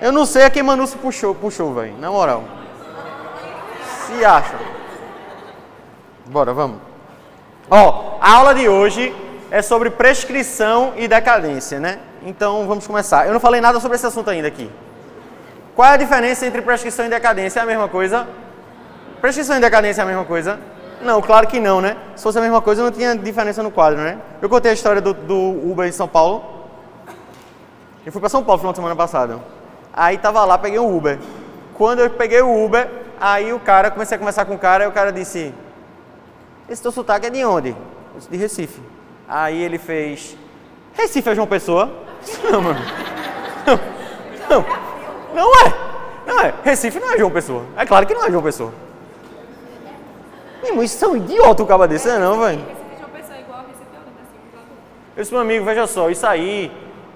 Eu não sei a quem Manu se puxou, puxou, velho. Na moral. Se acha. Bora, vamos. Ó, a aula de hoje é sobre prescrição e decadência, né? Então vamos começar. Eu não falei nada sobre esse assunto ainda aqui. Qual é a diferença entre prescrição e decadência? É a mesma coisa? Prescrição e decadência é a mesma coisa? Não, claro que não, né? Se fosse a mesma coisa, não tinha diferença no quadro, né? Eu contei a história do, do Uber em São Paulo. Eu fui para São Paulo no final de semana passado. Aí tava lá, peguei um Uber. Quando eu peguei o Uber, aí o cara, comecei a conversar com o cara, e o cara disse: Esse teu sotaque é de onde? Eu disse, de Recife. Aí ele fez: Recife é João Pessoa? Não, mano. Não, não, não é. Não é. Recife não é João Pessoa. É claro que não é João Pessoa. Meu irmão, isso é um idiota o cabo desse, não, é velho? Eu disse, meu amigo, veja só, isso aí,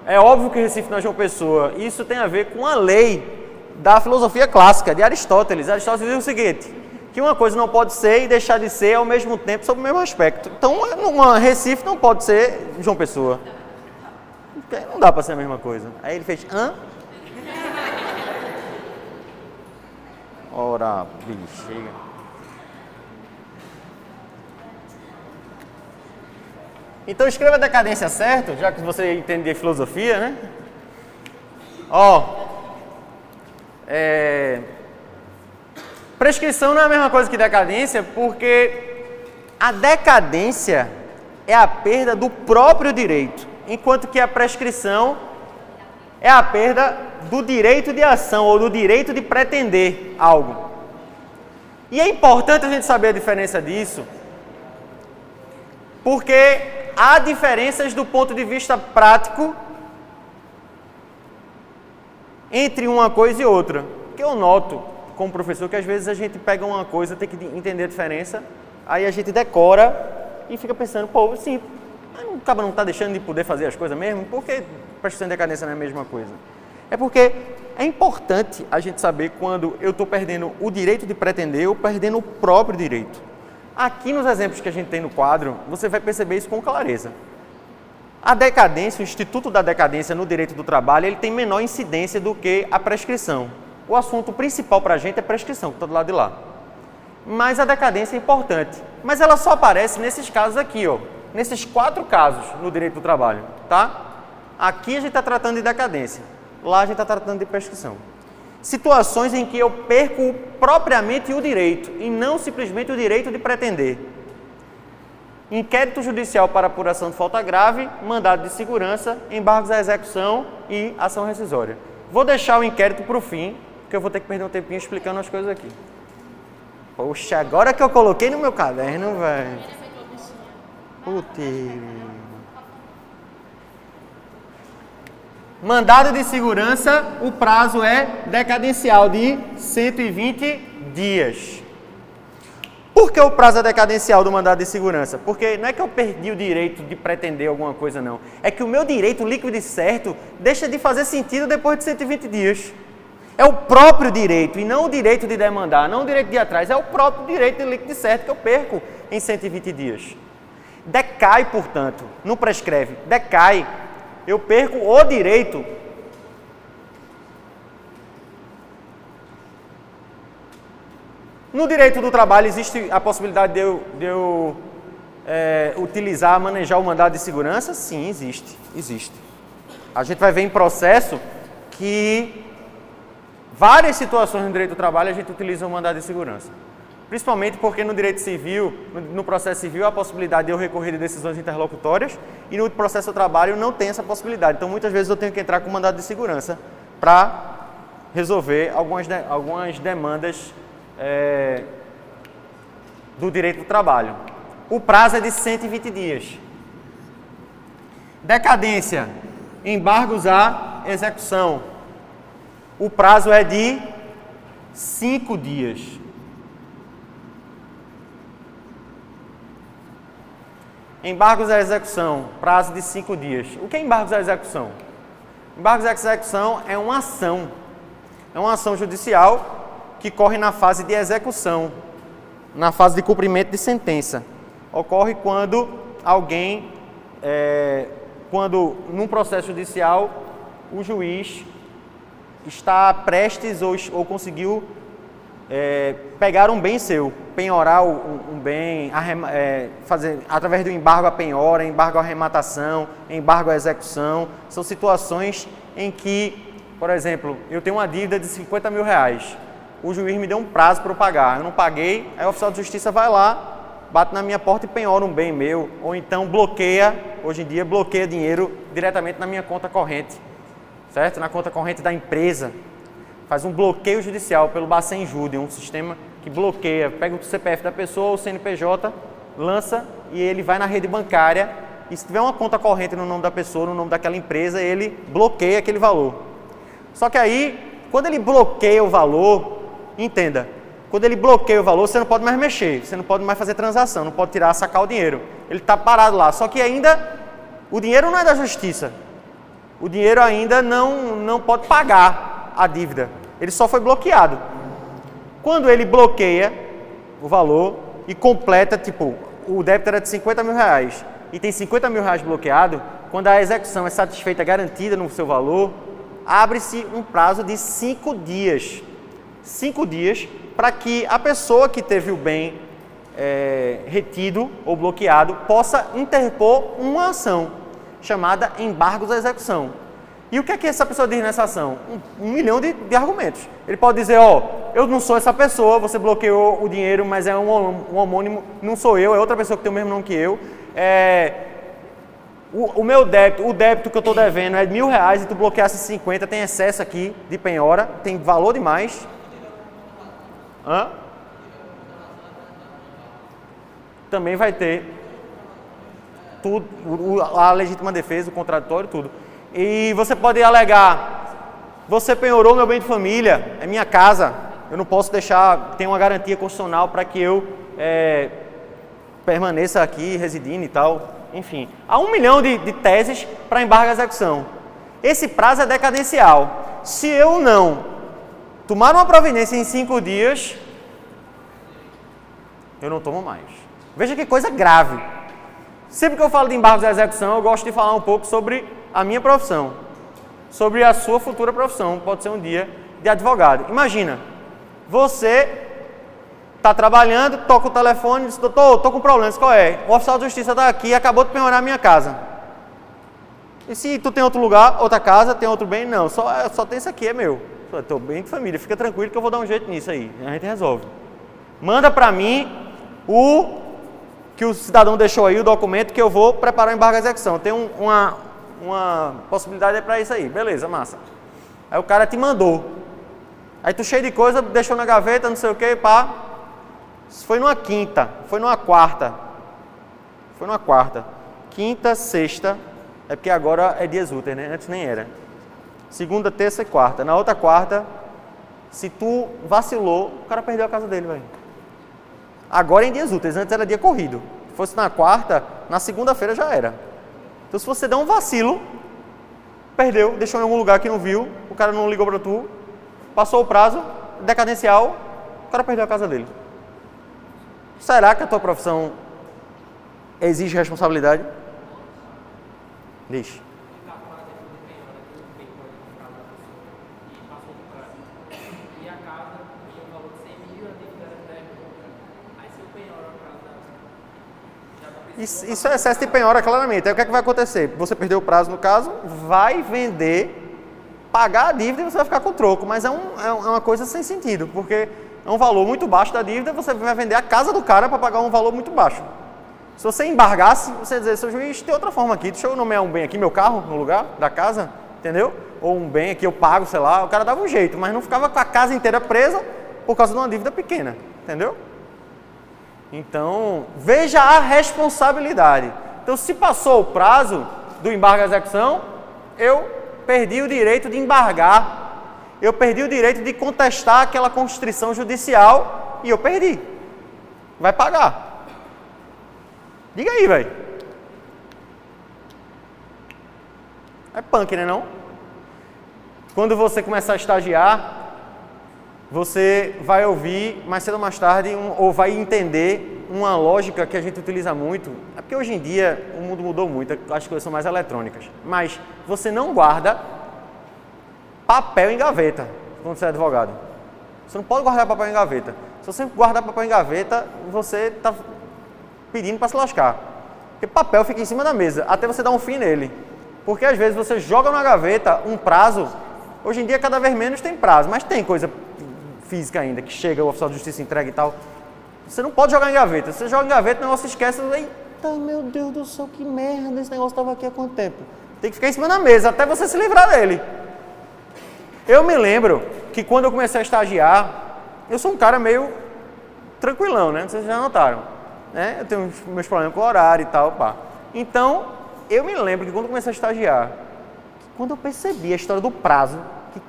é óbvio que Recife não é João Pessoa. Isso tem a ver com a lei da filosofia clássica, de Aristóteles. Aristóteles diz o seguinte, que uma coisa não pode ser e deixar de ser ao mesmo tempo sob o mesmo aspecto. Então, uma Recife não pode ser João Pessoa. Não dá para ser a mesma coisa. Aí ele fez, hã? Ora, chega. Então escreva a decadência certo, já que você entende de filosofia, né? Ó, é, prescrição não é a mesma coisa que decadência, porque a decadência é a perda do próprio direito, enquanto que a prescrição é a perda do direito de ação ou do direito de pretender algo. E é importante a gente saber a diferença disso, porque há diferenças do ponto de vista prático entre uma coisa e outra. Que eu noto como professor que às vezes a gente pega uma coisa, tem que entender a diferença, aí a gente decora e fica pensando, pô, sim, o cara não está deixando de poder fazer as coisas mesmo? Por que prestação de decadência não é a mesma coisa? É porque é importante a gente saber quando eu estou perdendo o direito de pretender ou perdendo o próprio direito. Aqui nos exemplos que a gente tem no quadro, você vai perceber isso com clareza. A decadência, o Instituto da Decadência no Direito do Trabalho, ele tem menor incidência do que a prescrição. O assunto principal para a gente é prescrição, que está do lado de lá. Mas a decadência é importante. Mas ela só aparece nesses casos aqui, ó. Nesses quatro casos no direito do trabalho, tá? Aqui a gente está tratando de decadência. Lá a gente está tratando de prescrição situações em que eu perco propriamente o direito e não simplesmente o direito de pretender. Inquérito judicial para apuração de falta grave, mandado de segurança, embargos à execução e ação rescisória. Vou deixar o inquérito para o fim, porque eu vou ter que perder um tempinho explicando as coisas aqui. Poxa, agora que eu coloquei no meu caderno, velho. Putz. Mandado de segurança, o prazo é decadencial de 120 dias. Por que o prazo é decadencial do mandado de segurança? Porque não é que eu perdi o direito de pretender alguma coisa, não. É que o meu direito líquido e certo deixa de fazer sentido depois de 120 dias. É o próprio direito e não o direito de demandar, não o direito de ir atrás, é o próprio direito de líquido e certo que eu perco em 120 dias. Decai, portanto, não prescreve, decai eu perco o direito. No direito do trabalho existe a possibilidade de eu, de eu é, utilizar, manejar o mandado de segurança? Sim, existe, existe. A gente vai ver em processo que várias situações no direito do trabalho a gente utiliza o mandado de segurança. Principalmente porque no direito civil, no processo civil, há a possibilidade de eu recorrer de decisões interlocutórias e no processo do trabalho não tem essa possibilidade. Então, muitas vezes eu tenho que entrar com mandado de segurança para resolver algumas, de, algumas demandas é, do direito do trabalho. O prazo é de 120 dias. Decadência, embargos à execução. O prazo é de 5 dias. Embargos à execução, prazo de cinco dias. O que é embargos à execução? Embargos à execução é uma ação, é uma ação judicial que corre na fase de execução, na fase de cumprimento de sentença. Ocorre quando alguém, é, quando num processo judicial, o juiz está prestes ou, ou conseguiu é, pegar um bem seu, penhorar um, bem, é, fazer através do embargo à penhora, embargo à arrematação, embargo à execução, são situações em que, por exemplo, eu tenho uma dívida de 50 mil reais, o juiz me deu um prazo para eu pagar, eu não paguei, aí o oficial de justiça vai lá, bate na minha porta e penhora um bem meu, ou então bloqueia, hoje em dia bloqueia dinheiro diretamente na minha conta corrente, certo? Na conta corrente da empresa, faz um bloqueio judicial pelo Bacen Jude, um sistema que bloqueia, pega o CPF da pessoa, o CNPJ, lança e ele vai na rede bancária e se tiver uma conta corrente no nome da pessoa, no nome daquela empresa, ele bloqueia aquele valor. Só que aí, quando ele bloqueia o valor, entenda, quando ele bloqueia o valor, você não pode mais mexer, você não pode mais fazer transação, não pode tirar, sacar o dinheiro. Ele está parado lá. Só que ainda o dinheiro não é da justiça. O dinheiro ainda não, não pode pagar a dívida ele só foi bloqueado. Quando ele bloqueia o valor e completa, tipo, o débito era de 50 mil reais e tem 50 mil reais bloqueado, quando a execução é satisfeita, garantida no seu valor, abre-se um prazo de cinco dias. Cinco dias para que a pessoa que teve o bem é, retido ou bloqueado possa interpor uma ação chamada embargos à execução. E o que é que essa pessoa diz nessa ação? Um, um milhão de, de, argumentos. Ele pode dizer, ó, oh, eu não sou essa pessoa, você bloqueou o dinheiro, mas é um, um homônimo, não sou eu, é outra pessoa que tem o mesmo nome que eu. É, o, o, meu débito, o débito que eu estou devendo é mil reais e tu bloqueasse 50, tem excesso aqui de penhora, tem valor demais. Hã? Também vai ter tudo, a legítima defesa, o contraditório, tudo. E você pode alegar: você penhorou meu bem de família, é minha casa, eu não posso deixar, tem uma garantia constitucional para que eu é, permaneça aqui residindo e tal. Enfim, há um milhão de, de teses para embargo à execução. Esse prazo é decadencial. Se eu não tomar uma providência em cinco dias, eu não tomo mais. Veja que coisa grave. Sempre que eu falo de embargos à execução, eu gosto de falar um pouco sobre a minha profissão, sobre a sua futura profissão, pode ser um dia de advogado. Imagina, você está trabalhando, toca o telefone diz, doutor, estou com problemas, qual é? O oficial de justiça está aqui acabou de penhorar a minha casa. E se tu tem outro lugar, outra casa, tem outro bem? Não, só, só tem isso aqui, é meu. Estou bem de família, fica tranquilo que eu vou dar um jeito nisso aí. A gente resolve. Manda para mim o que o cidadão deixou aí, o documento, que eu vou preparar o embargo de execução. Tem um, uma, uma possibilidade é para isso aí. Beleza, massa. Aí o cara te mandou. Aí tu cheio de coisa, deixou na gaveta, não sei o que, pá. Foi numa quinta, foi numa quarta. Foi numa quarta. Quinta, sexta, é porque agora é dias úteis, né? Antes nem era. Segunda, terça e quarta. Na outra quarta, se tu vacilou, o cara perdeu a casa dele, velho. Agora é em dias úteis, antes era dia corrido. Se fosse na quarta, na segunda-feira já era. Então, se você der um vacilo, perdeu, deixou em algum lugar que não viu, o cara não ligou para tu, passou o prazo, decadencial, o cara perdeu a casa dele. Será que a tua profissão exige responsabilidade? Deixe. Isso, é excesso de penhora, claramente. Aí o que, é que vai acontecer? Você perdeu o prazo, no caso, vai vender, pagar a dívida e você vai ficar com o troco. Mas é, um, é, é uma coisa sem sentido, porque é um valor muito baixo da dívida, você vai vender a casa do cara para pagar um valor muito baixo. Se você embargasse, você dizer, seu juiz, tem outra forma aqui, deixa eu nomear um bem aqui, meu carro, no lugar da casa, entendeu? Ou um bem aqui, eu pago, sei lá, o cara dava um jeito, mas não ficava com a casa inteira presa por causa de uma dívida pequena, entendeu? Então, veja a responsabilidade. Então, se passou o prazo do embargo à execução, eu perdi o direito de embargar. Eu perdi o direito de contestar aquela constrição judicial e eu perdi. Vai pagar. Diga aí, velho. É punk, né não? Quando você começar a estagiar, você vai ouvir mais cedo ou mais tarde um, ou vai entender uma lógica que a gente utiliza muito. É porque hoje em dia o mundo mudou muito, as coisas são mais eletrônicas. Mas você não guarda papel em gaveta quando você é advogado. Você não pode guardar papel em gaveta. Se você guardar papel em gaveta, você está pedindo para se lascar. Porque papel fica em cima da mesa, até você dar um fim nele. Porque às vezes você joga na gaveta um prazo, hoje em dia cada vez menos tem prazo, mas tem coisa física ainda, que chega, o oficial de justiça entrega e tal. Você não pode jogar em gaveta. Você joga em gaveta, o negócio esquece, eita, meu Deus do céu, que merda, esse negócio estava aqui há quanto tempo? Tem que ficar em cima da mesa até você se livrar dele. Eu me lembro que quando eu comecei a estagiar, eu sou um cara meio tranquilão, né? Vocês já notaram. Né? Eu tenho meus problemas com o horário e tal, pá. Então, eu me lembro que quando eu comecei a estagiar, quando eu percebi a história do prazo, que,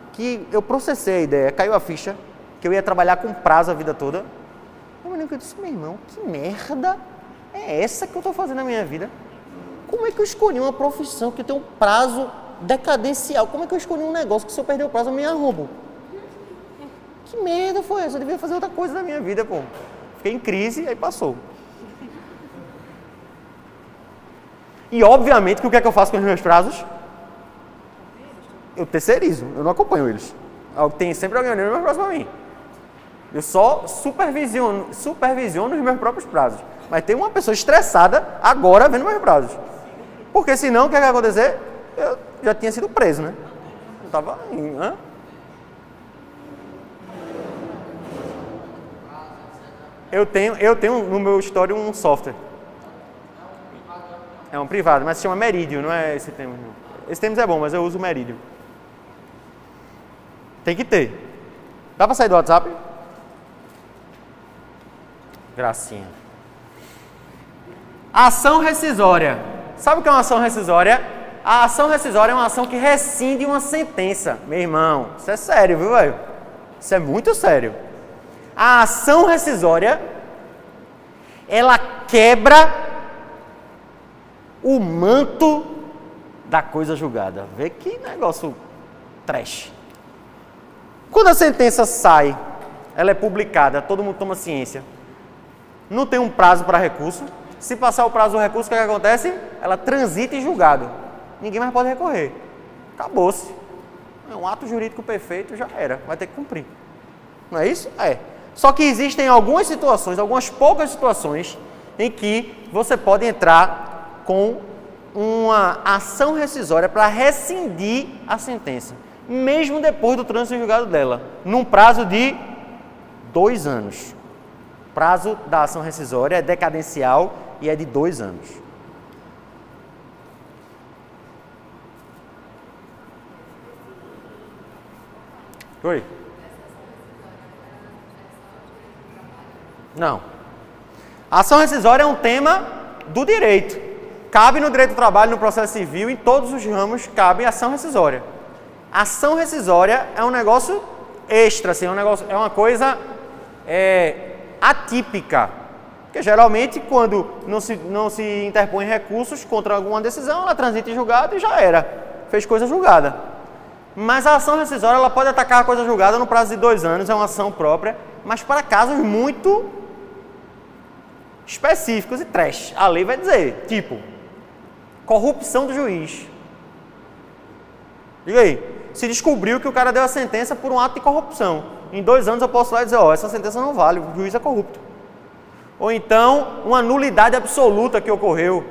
que eu processei a ideia, caiu a ficha, que eu ia trabalhar com prazo a vida toda, eu me lembro que eu disse, meu irmão, que merda é essa que eu estou fazendo na minha vida? Como é que eu escolhi uma profissão que tem um prazo decadencial? Como é que eu escolhi um negócio que se eu perder o prazo eu me arrumo? Que merda foi essa? Eu devia fazer outra coisa na minha vida, pô. Fiquei em crise, aí passou. E obviamente que o que é que eu faço com os meus prazos? Eu terceirizo, eu não acompanho eles. Tem sempre alguém olhando meus prazos para mim. Eu só supervisiono, supervisiono os meus próprios prazos. Mas tem uma pessoa estressada agora vendo meus prazos. Porque senão, o que, é vai acontecer? Eu já tinha sido preso, né? Eu tava em, hã? Eu tenho, eu tenho no meu histórico um software. É um privado, mas se chama Meridium, não é esse termo. Esse termo é bom, mas eu uso Meridium. Tem que ter. Dá para sair do WhatsApp? Gracinha. Ação rescisória. Sabe o que é uma ação rescisória? A ação rescisória é uma ação que rescinde uma sentença. Meu irmão, isso é sério, viu, velho? Isso é muito sério. A ação rescisória ela quebra o manto da coisa julgada. Vê que negócio trash. Quando a sentença sai, ela é publicada, todo mundo toma ciência. Não tem um prazo para recurso. Se passar o prazo do recurso, o que, é que acontece? Ela transita em julgado. Ninguém mais pode recorrer. Acabou-se. É um ato jurídico perfeito, já era. Vai ter que cumprir. Não é isso? É. Só que existem algumas situações, algumas poucas situações, em que você pode entrar com uma ação rescisória para rescindir a sentença, mesmo depois do trânsito julgado dela, num prazo de dois anos. Prazo da ação rescisória é decadencial e é de dois anos. Oi? Não. A ação rescisória é um tema do direito. Cabe no direito do trabalho, no processo civil, em todos os ramos cabe ação rescisória. Ação rescisória é um negócio extra, assim, é, um negócio, é uma coisa é, atípica. Porque geralmente, quando não se, não se interpõe recursos contra alguma decisão, ela transita em julgado e já era. Fez coisa julgada. Mas a ação rescisória ela pode atacar a coisa julgada no prazo de dois anos, é uma ação própria, mas para casos muito específicos e trash. A lei vai dizer, tipo, corrupção do juiz. Diga aí, se descobriu que o cara deu a sentença por um ato de corrupção. Em dois anos eu posso lá dizer, ó, essa sentença não vale, o juiz é corrupto. Ou então, uma nulidade absoluta que ocorreu.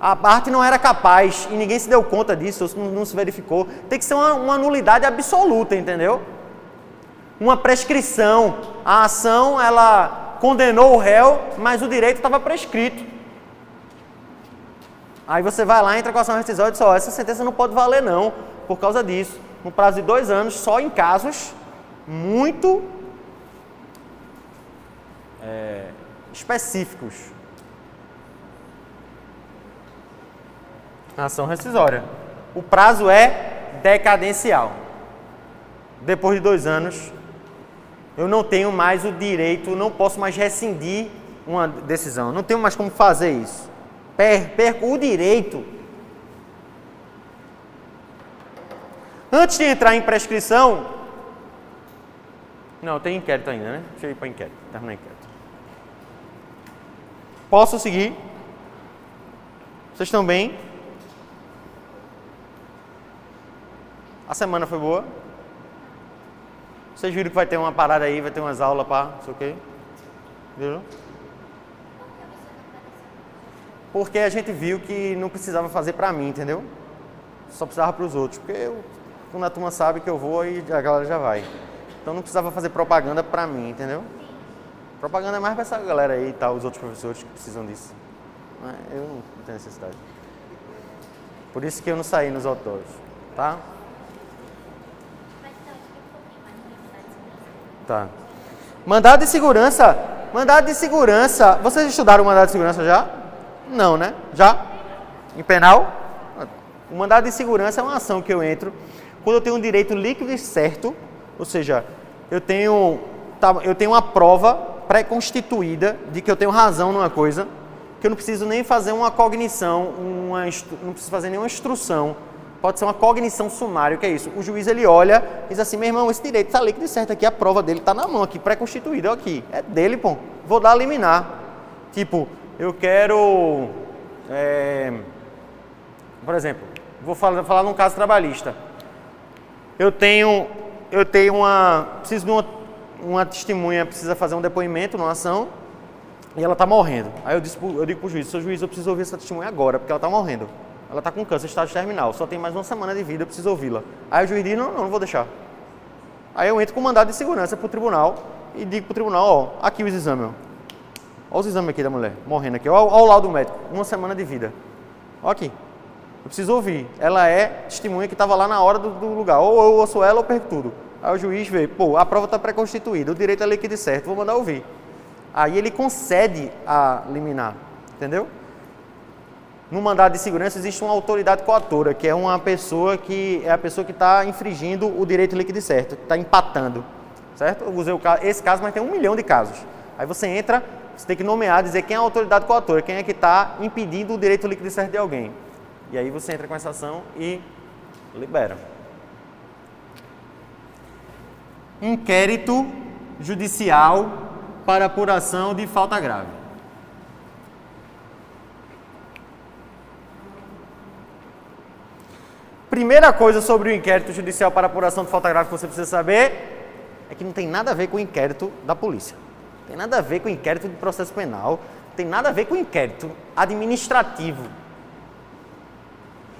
A parte não era capaz e ninguém se deu conta disso, não, não se verificou. Tem que ser uma, uma nulidade absoluta, entendeu? Uma prescrição. A ação, ela condenou o réu, mas o direito estava prescrito. Aí você vai lá, entra com a ação rescisória e diz, ó, essa sentença não pode valer não, por causa disso. No prazo de dois anos, só em casos muito é, específicos. Ação rescisória. O prazo é decadencial. Depois de dois anos, eu não tenho mais o direito, não posso mais rescindir uma decisão, não tenho mais como fazer isso. perco o direito. Antes de entrar em prescrição, não, tem inquérito ainda, né? Deixa eu ir para inquérito, terminar inquérito. Posso seguir? Vocês estão bem? A semana foi boa? Vocês viram que vai ter uma parada aí, vai ter umas aulas para, não sei o. Viram? Porque a gente viu que não precisava fazer para mim, entendeu? Só precisava para os outros. Porque eu, quando a turma sabe que eu vou, e a galera já vai. Então não precisava fazer propaganda para mim, entendeu? Propaganda é mais para essa galera aí e tal, os outros professores que precisam disso. Eu não tenho necessidade. Por isso que eu não saí nos autógrafos, tá? Tá. Mandado de segurança. Mandado de segurança. Vocês estudaram o mandado de segurança já? Não, né? Já? Em penal? O mandado de segurança é uma ação que eu entro quando eu tenho um direito líquido e certo, ou seja, eu tenho, tá, eu tenho uma prova pré-constituída de que eu tenho razão numa coisa, que eu não preciso nem fazer uma cognição, uma, não preciso fazer nenhuma instrução. Pode ser uma cognição sumária, o que é isso? O juiz ele olha e diz assim, meu irmão, esse direito está líquido e certo aqui, a prova dele está na mão aqui, pré-constituída aqui. É dele, pô. Vou dar a liminar. Tipo, eu quero. É, por exemplo, vou falar, falar num caso trabalhista. Eu tenho, eu tenho uma. Preciso de uma, uma testemunha, precisa fazer um depoimento numa ação e ela está morrendo. Aí eu, disse, eu digo para o juiz: seu juiz, eu preciso ouvir essa testemunha agora, porque ela está morrendo. Ela está com câncer, estágio terminal, só tem mais uma semana de vida, eu preciso ouvi-la. Aí o juiz diz: não, não, não vou deixar. Aí eu entro com mandado de segurança para o tribunal e digo para o tribunal: ó, aqui os exames. Olha os exames aqui da mulher, morrendo aqui. Olha, olha o laudo médico, uma semana de vida. Olha aqui. Eu preciso ouvir. Ela é testemunha que estava lá na hora do, do, lugar. Ou eu ouço ela ou perco tudo. Aí o juiz vê, pô, a prova está pré-constituída, o direito é líquido certo, vou mandar ouvir. Aí ele concede a liminar, entendeu? No mandado de segurança existe uma autoridade coatora, que é uma pessoa que é a pessoa que está infringindo o direito líquido certo, está empatando, certo? Eu usei esse caso, mas tem um milhão de casos. Aí você entra, você tem que nomear, dizer quem é a autoridade coatora, quem é que está impedindo o direito líquido certo de alguém. E aí você entra com essa ação e libera. Inquérito judicial para apuração de falta grave. Primeira coisa sobre o inquérito judicial para apuração de falta grave que você precisa saber é que não tem nada a ver com o inquérito da polícia. Tem nada a ver com o inquérito de processo penal, tem nada a ver com o inquérito administrativo.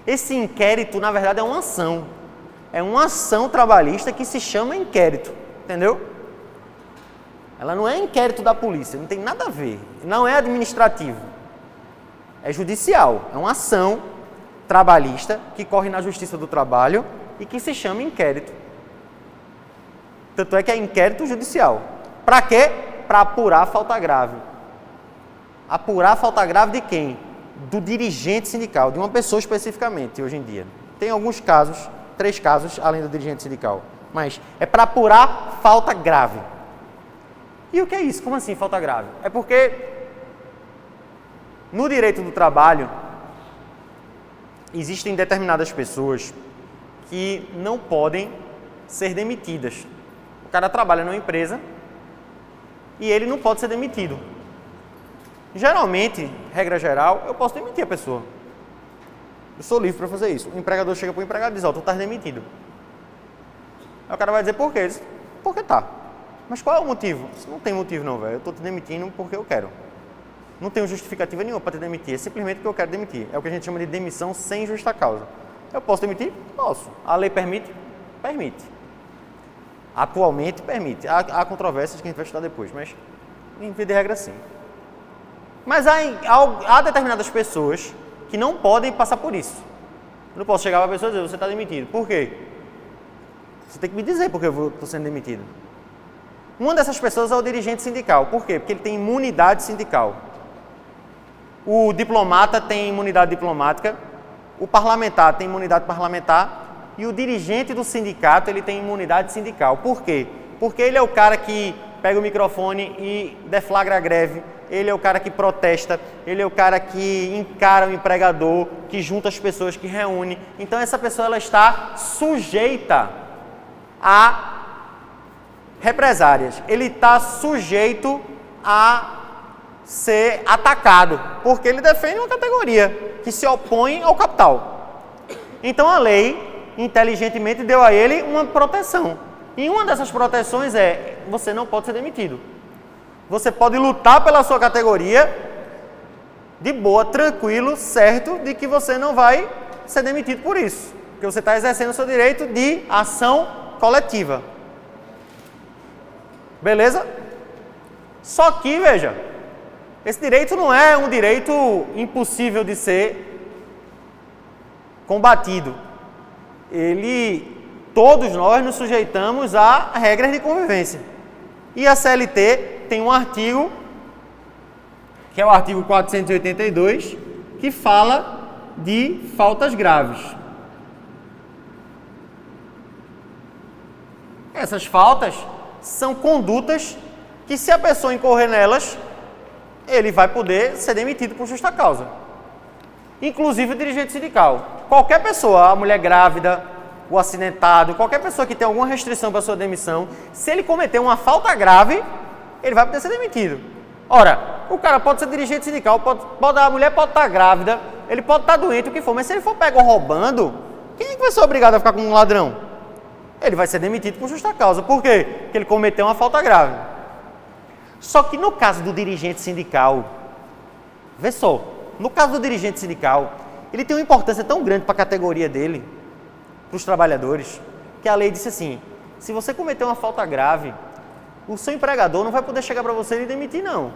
Esse inquérito, na verdade, é uma ação. É uma ação trabalhista que se chama inquérito. Entendeu? Ela não é inquérito da polícia, não tem nada a ver. Não é administrativo. É judicial. É uma ação trabalhista que corre na Justiça do Trabalho e que se chama inquérito. Tanto é que é inquérito judicial. Para quê? Para apurar falta grave. Apurar falta grave de quem? Do dirigente sindical, de uma pessoa especificamente, hoje em dia. Tem alguns casos, três casos, além do dirigente sindical. Mas é para apurar falta grave. E o que é isso? Como assim falta grave? É porque no direito do trabalho existem determinadas pessoas que não podem ser demitidas. O cara trabalha numa empresa e ele não pode ser demitido. Geralmente, regra geral, eu posso demitir a pessoa. Eu sou livre para fazer isso. O empregador chega para o empregado e diz: Ó, oh, tu estás demitido. Aí o cara vai dizer: Por quê? Diz, porque tá. Mas qual é o motivo? Não tem motivo, não, velho. Eu estou te demitindo porque eu quero. Não tenho justificativa nenhuma para te demitir. É simplesmente porque eu quero demitir. É o que a gente chama de demissão sem justa causa. Eu posso demitir? Posso. A lei permite? Permite. Atualmente permite. Há, há controvérsias que a gente vai estudar depois, mas em via de regra sim. Mas há, há, há determinadas pessoas que não podem passar por isso. Eu não posso chegar para a pessoa e dizer, você está demitido. Por quê? Você tem que me dizer porque eu estou sendo demitido. Uma dessas pessoas é o dirigente sindical. Por quê? Porque ele tem imunidade sindical. O diplomata tem imunidade diplomática, o parlamentar tem imunidade parlamentar e o dirigente do sindicato ele tem imunidade sindical. Por quê? Porque ele é o cara que pega o microfone e deflagra a greve, ele é o cara que protesta, ele é o cara que encara o empregador, que junta as pessoas, que reúne. Então essa pessoa ela está sujeita a represárias. Ele está sujeito a ser atacado, porque ele defende uma categoria que se opõe ao capital. Então a lei inteligentemente deu a ele uma proteção. E uma dessas proteções é você não pode ser demitido. Você pode lutar pela sua categoria de boa, tranquilo, certo de que você não vai ser demitido por isso. Porque você está exercendo o seu direito de ação coletiva. Beleza? Só que, veja, esse direito não é um direito impossível de ser combatido. Ele, todos nós nos sujeitamos a regras de convivência. E a CLT tem um artigo, que é o artigo 482, que fala de faltas graves. Essas faltas são condutas que, se a pessoa incorrer nelas, ele vai poder ser demitido por justa causa. Inclusive o dirigente sindical. Qualquer pessoa, a mulher grávida, o acidentado, qualquer pessoa que tem alguma restrição para sua demissão, se ele cometer uma falta grave, ele vai poder ser demitido. Ora, o cara pode ser dirigente sindical, pode, pode, a mulher pode estar grávida, ele pode estar doente, o que for, mas se ele for pego roubando, quem é que vai ser obrigado a ficar com um ladrão? Ele vai ser demitido por justa causa. Por quê? Porque ele cometeu uma falta grave. Só que no caso do dirigente sindical, vê só, no caso do dirigente sindical, ele tem uma importância tão grande para a categoria dele, para os trabalhadores, que a lei disse assim: se você cometer uma falta grave, o seu empregador não vai poder chegar para você e demitir, não.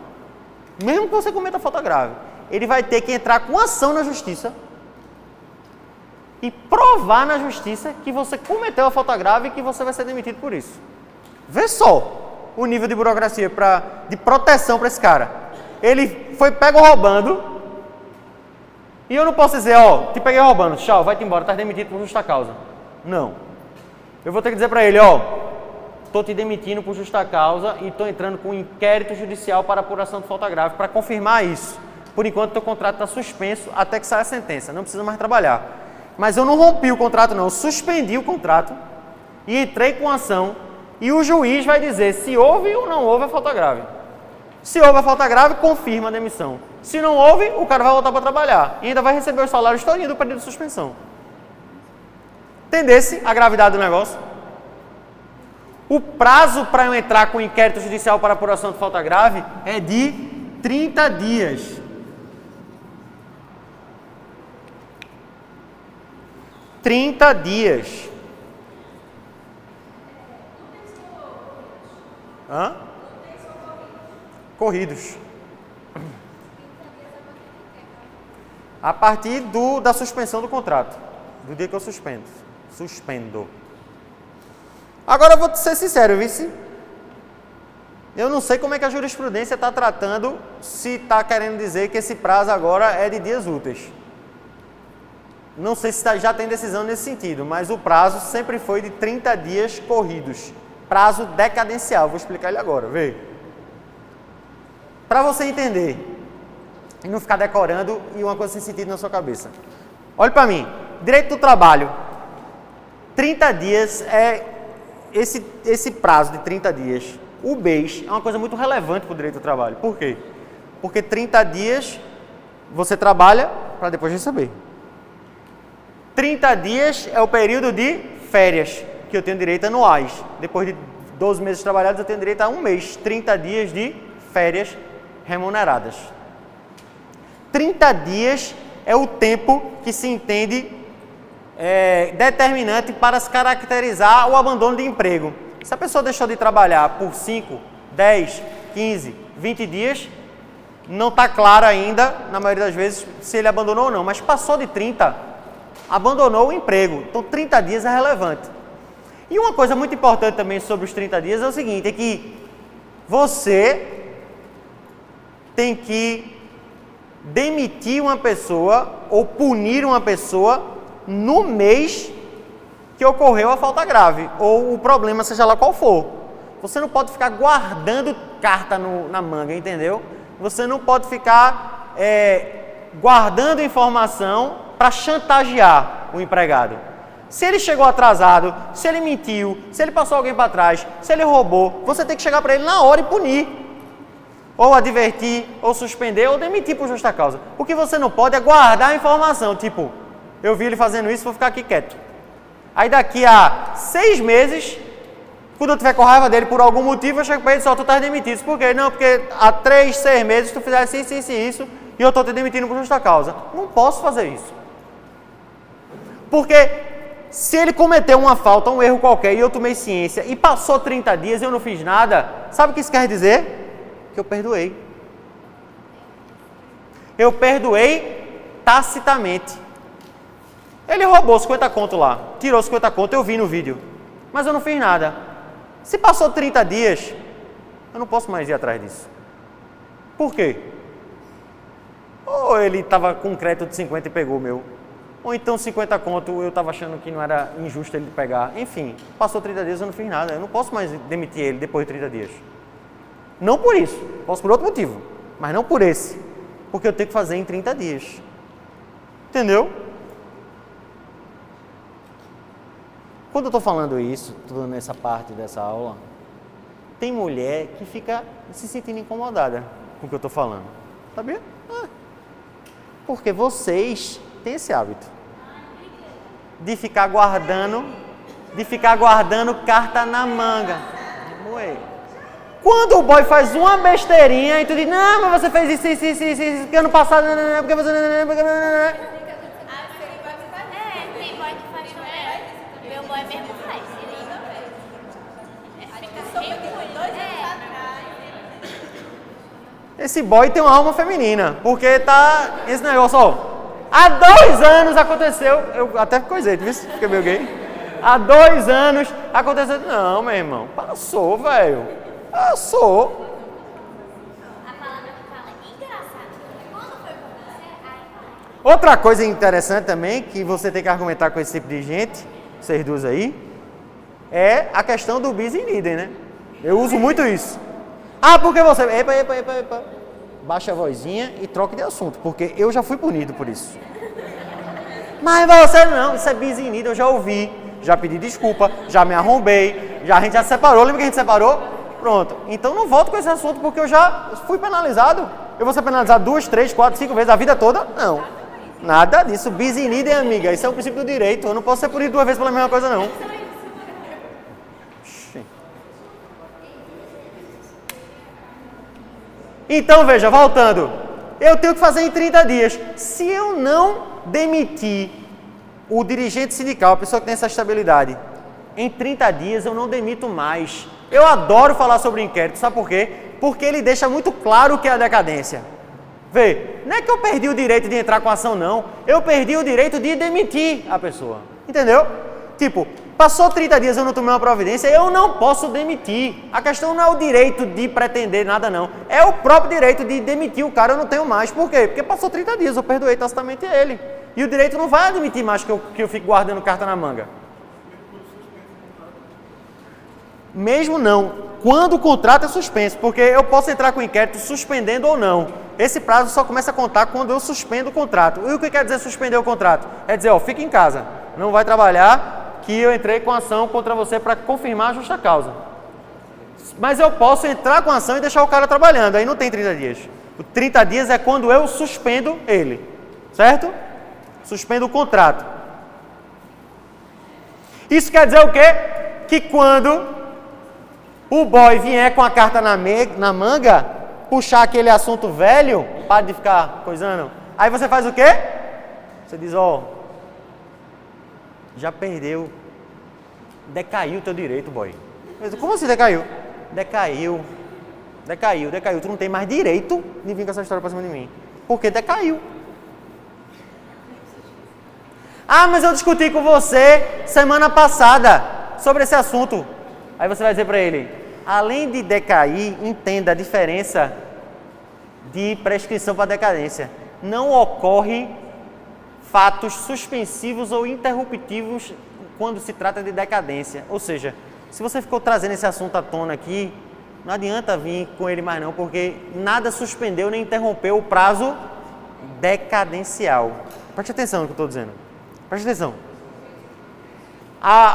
Mesmo que você cometa falta grave. Ele vai ter que entrar com ação na justiça e provar na justiça que você cometeu a falta grave e que você vai ser demitido por isso. Vê só o nível de burocracia pra, de proteção para esse cara. Ele foi pego roubando e eu não posso dizer, ó, te peguei roubando, tchau, vai-te embora, tá demitido por justa causa. Não. Eu vou ter que dizer para ele, ó, estou te demitindo por justa causa e estou entrando com um inquérito judicial para apuração de falta grave para confirmar isso. Por enquanto, teu contrato está suspenso até que saia a sentença, não precisa mais trabalhar. Mas eu não rompi o contrato, não, eu suspendi o contrato e entrei com ação e o juiz vai dizer se houve ou não houve a falta grave. Se houve a falta grave, confirma a demissão. Se não houve, o cara vai voltar para trabalhar e ainda vai receber os salários todinho do período de suspensão. Entendesse a gravidade do negócio? O prazo para eu entrar com inquérito judicial para apuração de falta grave é de 30 dias. 30 dias. Hã? Corridos. A partir do, da suspensão do contrato. Do dia que eu suspendo. Suspendo. Agora eu vou ser sincero, vice. Eu não sei como é que a jurisprudência está tratando, se está querendo dizer que esse prazo agora é de dias úteis. Não sei se tá, já tem decisão nesse sentido, mas o prazo sempre foi de 30 dias corridos. Prazo decadencial, vou explicar ele agora, vê. Para você entender e não ficar decorando e uma coisa sem sentido na sua cabeça. Olhe para mim, direito do trabalho. 30 dias é esse, esse prazo de 30 dias. O BES é uma coisa muito relevante para o direito do trabalho. Por quê? Porque 30 dias você trabalha para depois receber. 30 dias é o período de férias que eu tenho direito anuais. Depois de 12 meses trabalhados, eu tenho direito a um mês, 30 dias de férias remuneradas. 30 dias é o tempo que se entende é, determinante para se caracterizar o abandono de emprego. Se a pessoa deixou de trabalhar por 5, 10, 15, 20 dias, não está claro ainda, na maioria das vezes, se ele abandonou ou não, mas passou de 30, abandonou o emprego. Então, 30 dias é relevante. E uma coisa muito importante também sobre os 30 dias é o seguinte: é que você tem que demitir uma pessoa ou punir uma pessoa no mês que ocorreu a falta grave ou o problema, seja lá qual for. Você não pode ficar guardando carta no, na manga, entendeu? Você não pode ficar é, guardando informação para chantagear o empregado. Se ele chegou atrasado, se ele mentiu, se ele passou alguém para trás, se ele roubou, você tem que chegar para ele na hora e punir. Ou advertir, ou suspender, ou demitir por justa causa. O que você não pode é guardar a informação, tipo, eu vi ele fazendo isso, vou ficar aqui quieto. Aí daqui a seis meses, Quando eu tiver com raiva dele por algum motivo, eu chego para ele e só tu tá demitido. Por quê? Não, porque há três, seis meses tu fizesse isso, isso e isso, e eu estou te demitindo por justa causa. Não posso fazer isso. Porque se ele cometeu uma falta, um erro qualquer, e eu tomei ciência, e passou 30 dias e eu não fiz nada, sabe o que isso quer dizer? Que eu perdoei. Eu perdoei tacitamente. Ele roubou 50 conto lá, tirou 50 conto, eu vi no vídeo. Mas eu não fiz nada. Se passou 30 dias, eu não posso mais ir atrás disso. Por quê? Ou ele estava com crédito de 50 e pegou o meu. Ou então 50 conto eu estava achando que não era injusto ele pegar. Enfim, passou 30 dias eu não fiz nada. Eu não posso mais demitir ele depois de 30 dias. Não por isso, posso por outro motivo, mas não por esse. Porque eu tenho que fazer em 30 dias. Entendeu? Quando eu estou falando isso, estou dando essa parte dessa aula, tem mulher que fica se sentindo incomodada com o que eu estou falando. Sabia? Ah. Porque vocês têm esse hábito de ficar guardando, de ficar guardando carta na manga. Ué. Quando o boy faz uma besteirinha e tu diz, não, mas você fez isso, isso, isso, isso, isso, porque ano passado, não, não, não, porque você. Não, não, não, porque... Esse boy tem uma alma feminina, porque tá esse negócio, ó. Há dois anos aconteceu, eu até coisei, viu? Fiquei meio gay. Há dois anos aconteceu. Não, meu irmão, passou, velho. Passou. Outra coisa interessante também, que você tem que argumentar com esse tipo de gente, vocês duas aí, é a questão do bis idem, né? Eu uso muito isso. Ah, porque você. Epa, epa, epa, epa. Baixa a vozinha e troca de assunto, porque eu já fui punido por isso. Mas você não, isso é bizinida, eu já ouvi, já pedi desculpa, já me arrombei, já a gente já se separou, lembra que a gente separou? Pronto. Então não volto com esse assunto porque eu já fui penalizado. Eu vou ser penalizado duas, três, quatro, cinco vezes a vida toda? Não. Nada disso. Bizinida, amiga. Isso é o princípio do direito. Eu não posso ser punido duas vezes pela mesma coisa, não. Então, veja, voltando. Eu tenho que fazer em 30 dias. Se eu não demitir o dirigente sindical, a pessoa que tem essa estabilidade, em 30 dias eu não demito mais. Eu adoro falar sobre inquérito, sabe por quê? Porque ele deixa muito claro o que é a decadência. Vê, não é que eu perdi o direito de entrar com ação, não. Eu perdi o direito de demitir a pessoa. Entendeu? Tipo, Passou 30 dias eu não tomei uma providência, eu não posso demitir. A questão não é o direito de pretender nada, não. É o próprio direito de demitir o cara, eu não tenho mais. Por quê? Porque passou 30 dias, eu perdoei tacitamente ele. E o direito não vai admitir mais que eu, que eu fique guardando carta na manga. Mesmo não. Quando o contrato é suspenso, porque eu posso entrar com inquérito suspendendo ou não. Esse prazo só começa a contar quando eu suspendo o contrato. E o que quer dizer suspender o contrato? É dizer, ó, fica em casa, não vai trabalhar, que eu entrei com ação contra você para confirmar a justa causa. Mas eu posso entrar com ação e deixar o cara trabalhando, aí não tem 30 dias. O 30 dias é quando eu suspendo ele, certo? Suspendo o contrato. Isso quer dizer o quê? Que quando o boy vier com a carta na, me na manga, puxar aquele assunto velho, para de ficar coisando, aí você faz o quê? Você diz, ó, oh, já perdeu. Decaiu o teu direito, boy. Como assim decaiu? Decaiu. Decaiu, decaiu. Tu não tem mais direito de vir com essa história pra cima de mim. Porque decaiu. Ah, mas eu discuti com você semana passada sobre esse assunto. Aí você vai dizer para ele: além de decair, entenda a diferença de prescrição para decadência. Não ocorre fatos suspensivos ou interruptivos quando se trata de decadência. Ou seja, se você ficou trazendo esse assunto à tona aqui, não adianta vir com ele mais não, porque nada suspendeu nem interrompeu o prazo decadencial. Preste atenção no que eu estou dizendo. Preste atenção.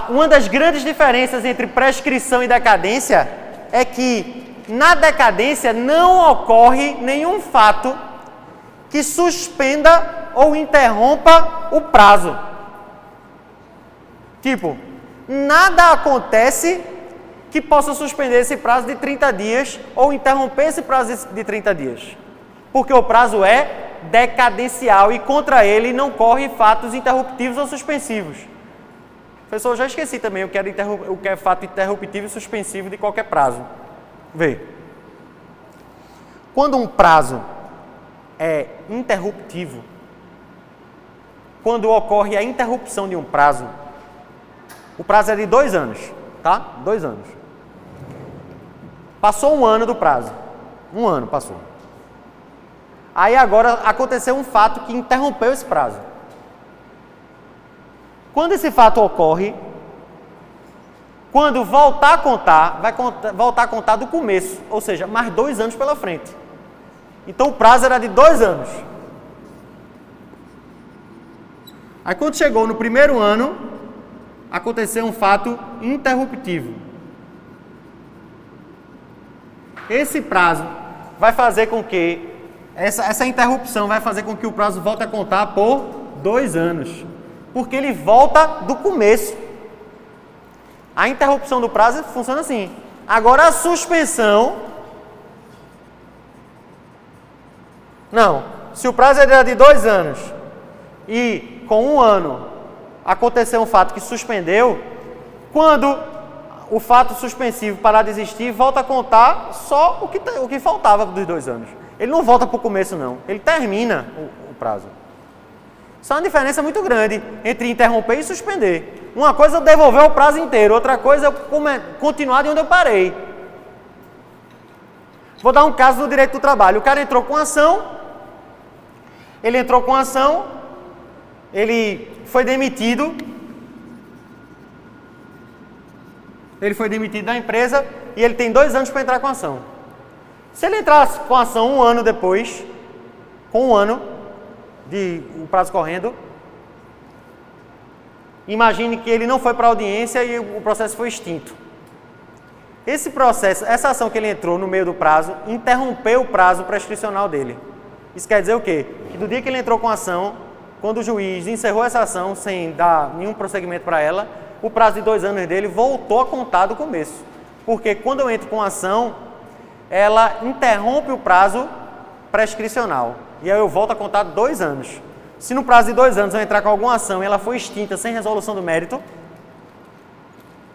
Uma das grandes diferenças entre prescrição e decadência é que na decadência não ocorre nenhum fato que suspenda ou interrompa o prazo. Tipo, nada acontece que possa suspender esse prazo de 30 dias ou interromper esse prazo de 30 dias. Porque o prazo é decadencial e contra ele não corre fatos interruptivos ou suspensivos. Eu já esqueci também o que, o que é fato interruptivo e suspensivo de qualquer prazo. Vê. Quando um prazo é interruptivo, quando ocorre a interrupção de um prazo, o prazo é de dois anos, tá? Dois anos. Passou um ano do prazo. Um ano passou. Aí agora aconteceu um fato que interrompeu esse prazo. Quando esse fato ocorre, quando voltar a contar, vai contar, voltar a contar do começo, ou seja, mais dois anos pela frente. Então o prazo era de dois anos. Aí quando chegou no primeiro ano, aconteceu um fato interruptivo. Esse prazo vai fazer com que essa, essa interrupção vai fazer com que o prazo volte a contar por dois anos, porque ele volta do começo. A interrupção do prazo funciona assim. Agora a suspensão. Não. Se o prazo era de dois anos e com um ano aconteceu um fato que suspendeu, quando o fato suspensivo parar de existir, volta a contar só o que, o que faltava dos dois anos. Ele não volta para o começo, não. Ele termina o, o prazo. Isso é uma diferença muito grande entre interromper e suspender. Uma coisa é devolver o prazo inteiro, outra coisa é continuar de onde eu parei. Vou dar um caso do direito do trabalho. O cara entrou com ação, ele entrou com ação, ele foi demitido, ele foi demitido da empresa e ele tem dois anos para entrar com ação. Se ele entrasse com ação um ano depois, com um ano de o prazo correndo, imagine que ele não foi para audiência e o processo foi extinto. Esse processo, essa ação que ele entrou no meio do prazo, interrompeu o prazo prescricional dele. Isso quer dizer o quê? Que do dia que ele entrou com a ação, quando o juiz encerrou essa ação sem dar nenhum prosseguimento para ela, o prazo de dois anos dele voltou a contar do começo. Porque quando eu entro com a ação, ela interrompe o prazo prescricional. E aí eu volto a contar dois anos. Se no prazo de dois anos eu entrar com alguma ação e ela foi extinta sem resolução do mérito,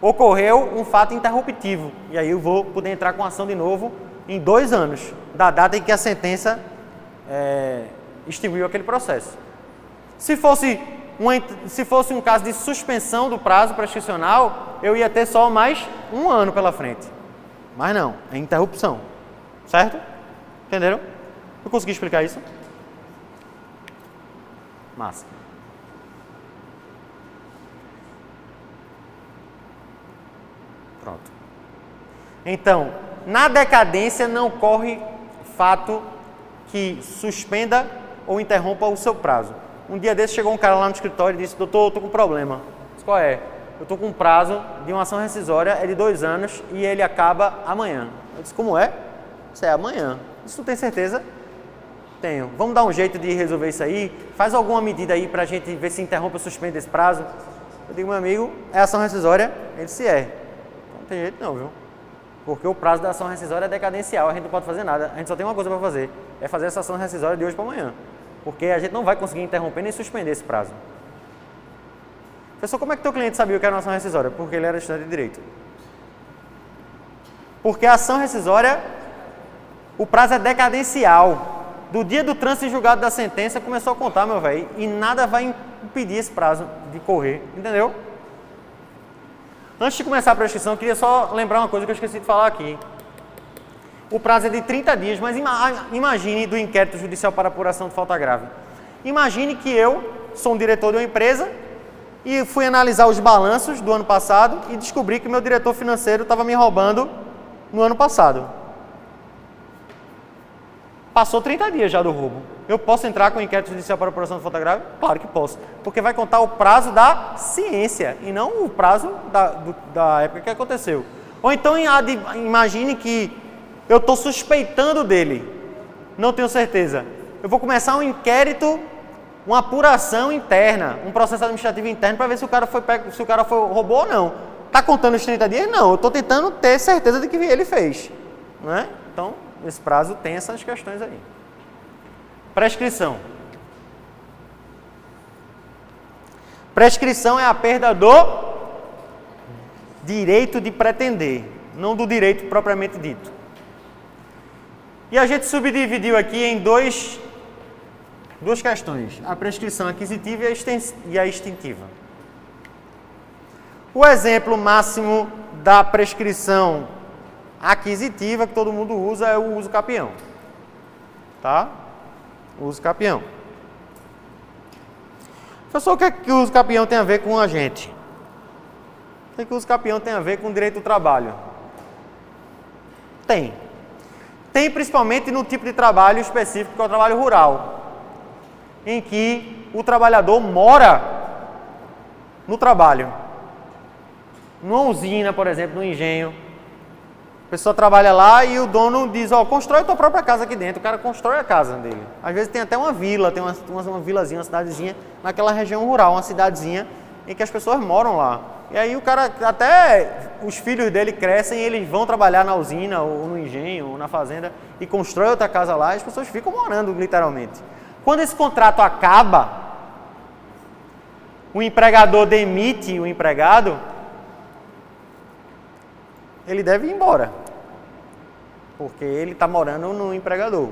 ocorreu um fato interruptivo. E aí eu vou poder entrar com ação de novo em dois anos, da data em que a sentença é, extinguiu aquele processo. Se fosse, um, se fosse um caso de suspensão do prazo prescricional, eu ia ter só mais um ano pela frente. Mas não, é interrupção. Certo? Entenderam? Eu consegui explicar isso? Massa. Pronto. Então, na decadência não ocorre fato que suspenda ou interrompa o seu prazo. Um dia desse chegou um cara lá no escritório e disse: Doutor, eu estou com problema. Disse, Qual é? Eu estou com um prazo de uma ação rescisória, é de dois anos e ele acaba amanhã. Eu disse: Como é? Isso é amanhã. Isso tu tem certeza? Tenho. Vamos dar um jeito de resolver isso aí? Faz alguma medida aí para a gente ver se interrompe ou suspende esse prazo? Eu digo, meu amigo, é ação rescisória? Ele se é. Não tem jeito não, viu? Porque o prazo da ação rescisória é decadencial, a gente não pode fazer nada. A gente só tem uma coisa para fazer, é fazer essa ação rescisória de hoje para amanhã. Porque a gente não vai conseguir interromper nem suspender esse prazo. Professor, como é que teu cliente sabia que era uma ação rescisória? Porque ele era estudante de direito. Porque a ação rescisória o prazo é decadencial. Do dia do trânsito julgado da sentença começou a contar, meu velho, e nada vai impedir esse prazo de correr, entendeu? Antes de começar a prescrição, eu queria só lembrar uma coisa que eu esqueci de falar aqui. O prazo é de 30 dias, mas imagine do inquérito judicial para apuração de falta grave. Imagine que eu sou um diretor de uma empresa e fui analisar os balanços do ano passado e descobri que meu diretor financeiro estava me roubando no ano passado. Passou 30 dias já do roubo. Eu posso entrar com inquérito judicial para apuração de falta grave? Claro que posso. Porque vai contar o prazo da ciência e não o prazo da, do, da época que aconteceu. Ou então imagine que eu estou suspeitando dele. Não tenho certeza. Eu vou começar um inquérito, uma apuração interna, um processo administrativo interno para ver se o cara foi se o cara foi, roubou ou não. Está contando os 30 dias? Não, eu estou tentando ter certeza de que ele fez. Né? Então, esse prazo tem essas questões aí. Prescrição. Prescrição é a perda do direito de pretender, não do direito propriamente dito. E a gente subdividiu aqui em dois, duas questões: a prescrição aquisitiva e a extintiva. O exemplo máximo da prescrição aquisitiva que todo mundo usa é o uso capião. Tá? O uso capião. Professor, o que é que o uso capião tem a ver com a gente? O que é que o uso capião tem a ver com o direito do trabalho? Tem. Tem principalmente no tipo de trabalho específico, que é o trabalho rural, em que o trabalhador mora no trabalho. Numa usina, por exemplo, no engenho. A pessoa trabalha lá e o dono diz, ó, oh, constrói a tua própria casa aqui dentro. O cara constrói a casa dele. Às vezes tem até uma vila, tem uma, uma, uma vilazinha, uma cidadezinha, naquela região rural, uma cidadezinha em que as pessoas moram lá. E aí o cara, até os filhos dele crescem eles vão trabalhar na usina, ou no engenho, ou na fazenda, e constrói outra casa lá, as pessoas ficam morando literalmente. Quando esse contrato acaba, o empregador demite o empregado, ele deve ir embora. Porque ele está morando no empregador.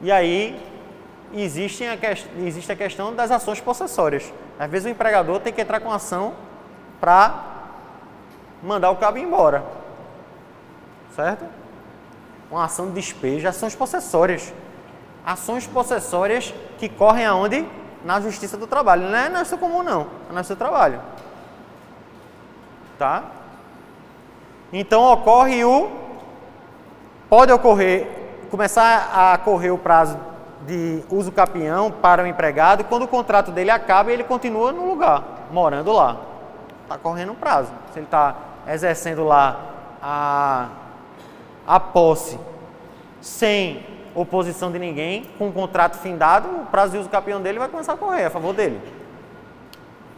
E aí existe a, existe a questão das ações possessórias. Às vezes o empregador tem que entrar com ação para mandar o cabo embora. Certo? Uma ação de despejo, ações possessórias. Ações possessórias que correm aonde? Na justiça do trabalho. Não é na justiça comum, não. É na justiça do trabalho. Tá? Então ocorre o. Pode ocorrer, começar a correr o prazo de uso capião para o empregado quando o contrato dele acaba e ele continua no lugar, morando lá. Está correndo um prazo. Se ele está exercendo lá a, a posse sem oposição de ninguém, com o contrato findado, o prazo de uso capião dele vai começar a correr a favor dele.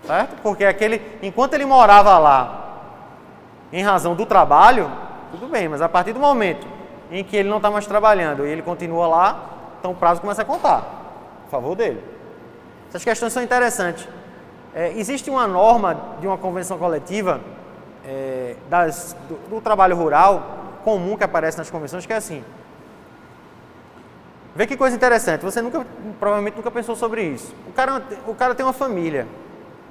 Certo? Porque aquele, enquanto ele morava lá em razão do trabalho, tudo bem, mas a partir do momento em que ele não está mais trabalhando e ele continua lá, então o prazo começa a contar a favor dele. Essas questões são interessantes. É, existe uma norma de uma convenção coletiva é, das, do, do, trabalho rural comum que aparece nas convenções que é assim. Vê que coisa interessante. Você nunca, provavelmente nunca pensou sobre isso. O cara, o cara tem uma família.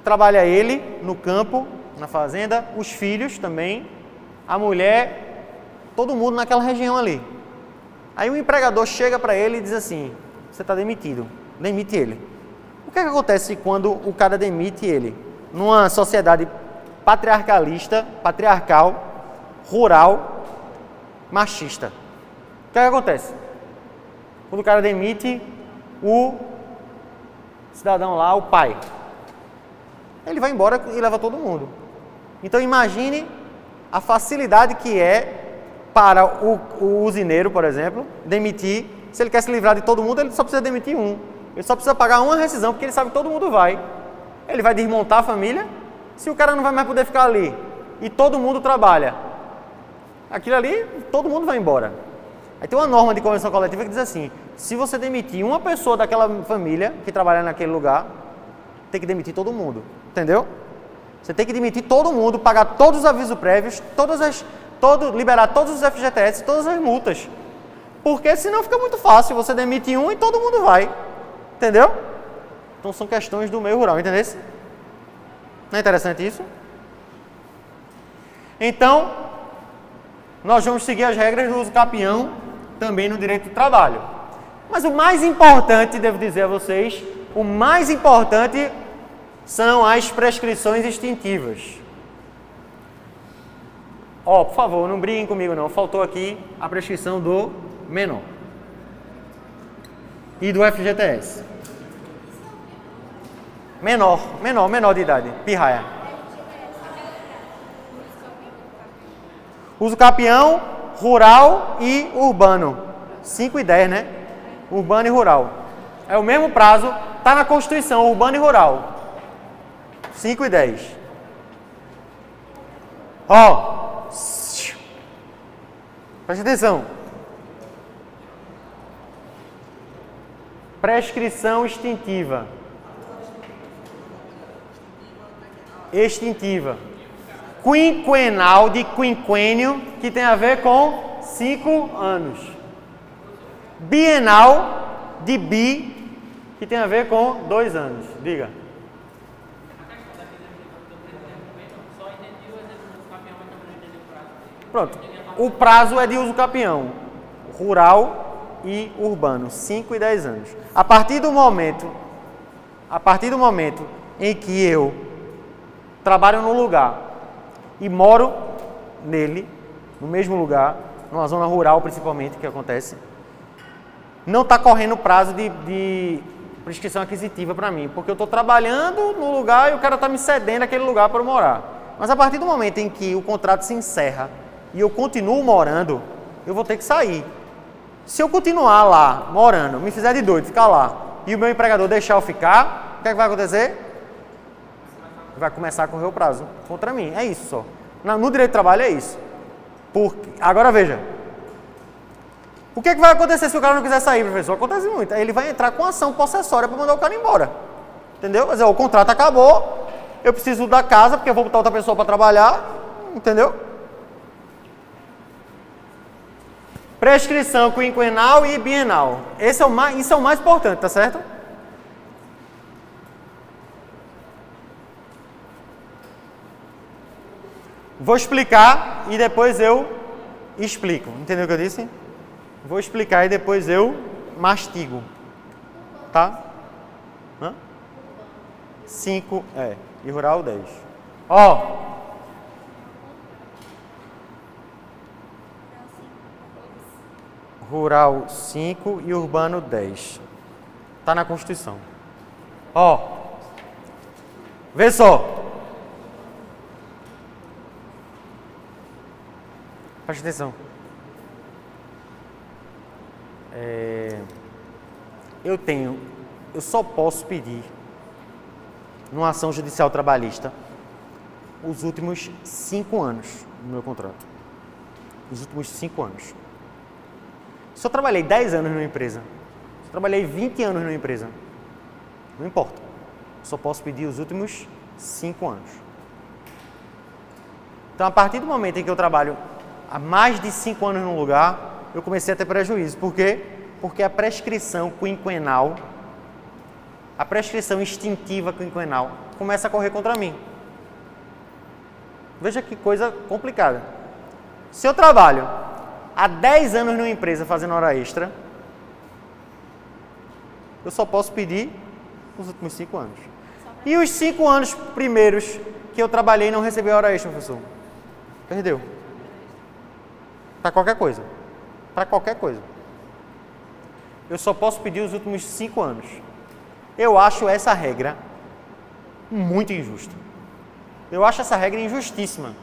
Trabalha ele no campo na fazenda, os filhos também, a mulher, todo mundo naquela região ali. Aí o empregador chega para ele e diz assim: Você está demitido, demite ele. O que, é que acontece quando o cara demite ele? Numa sociedade patriarcalista, patriarcal, rural, machista. O que, é que acontece? Quando o cara demite o cidadão lá, o pai, ele vai embora e leva todo mundo. Então imagine a facilidade que é para o, o usineiro, por exemplo, demitir. Se ele quer se livrar de todo mundo, ele só precisa demitir um. Ele só precisa pagar uma rescisão, porque ele sabe que todo mundo vai. Ele vai desmontar a família. Se o cara não vai mais poder ficar ali e todo mundo trabalha, aquilo ali, todo mundo vai embora. Aí tem uma norma de convenção coletiva que diz assim: se você demitir uma pessoa daquela família que trabalha naquele lugar, tem que demitir todo mundo. Entendeu? Você tem que demitir todo mundo, pagar todos os avisos prévios, todas as, todo, liberar todos os FGTS, todas as multas. Porque senão fica muito fácil, você demite um e todo mundo vai. Entendeu? Então são questões do meio rural, entendeu? Não é interessante isso? Então, nós vamos seguir as regras do uso capião também no direito do trabalho. Mas o mais importante, devo dizer a vocês, o mais importante são as prescrições extintivas. Ó, oh, por favor, não briguem comigo não. Faltou aqui a prescrição do menor. E do FGTS. Menor, menor, menor de idade. Pirraia. Uso capião, rural e urbano. 5 e 10, né? Urbano e rural. É o mesmo prazo, está na Constituição, urbano e rural. 5 e 10. Ó, preste atenção. Prescrição extintiva. Extintiva. Quinquenal de quinquênio, que tem a ver com cinco anos. Bienal de bi, que tem a ver com dois anos. Diga. Pronto. O prazo é de uso capião, rural e urbano, 5 e 10 anos. A partir do momento, a partir do momento em que eu trabalho num lugar e moro nele, no mesmo lugar, numa zona rural principalmente, que acontece, não está correndo prazo de, de prescrição aquisitiva para mim, porque eu estou trabalhando no lugar e o cara está me cedendo aquele lugar para morar. Mas a partir do momento em que o contrato se encerra e eu continuo morando, eu vou ter que sair. Se eu continuar lá, morando, me fizer de doido, ficar lá, e o meu empregador deixar eu ficar, o que, é que vai acontecer? Vai começar a correr o prazo contra mim. É isso só. No direito de trabalho é isso. Porque, agora veja. O que, é que vai acontecer se o cara não quiser sair, professor? Acontece muito. Ele vai entrar com ação possessória para mandar o cara embora. Entendeu? Mas o contrato acabou, eu preciso da casa, porque eu vou botar outra pessoa para trabalhar. Entendeu? Prescrição quinquenal e bienal. Esse é o mais, isso é o mais importante, tá certo? Vou explicar e depois eu explico. Entendeu o que eu disse? Vou explicar e depois eu mastigo. Tá? Hã? 5, é. E rural 10. Ó, rural 5 e urbano 10. Está na Constituição. Ó, vê só. Preste atenção. É, eu tenho, eu só posso pedir, numa ação judicial trabalhista, os últimos cinco anos do meu contrato. Os últimos cinco anos. Eu trabalhei 10 anos numa empresa, eu trabalhei 20 anos numa empresa, não importa. Só posso pedir os últimos 5 anos. Então, a partir do momento em que eu trabalho há mais de 5 anos num lugar, eu comecei a ter prejuízo. Por quê? Porque a prescrição quinquenal, a prescrição instintiva quinquenal, começa a correr contra mim. Veja que coisa complicada. Se eu trabalho há 10 anos numa empresa fazendo hora extra, eu só posso pedir os últimos 5 anos. E os 5 anos primeiros que eu trabalhei não recebi hora extra, professor? Perdeu. Para qualquer coisa. Para qualquer coisa. Eu só posso pedir os últimos 5 anos. Eu acho essa regra muito injusta. Eu acho essa regra injustíssima.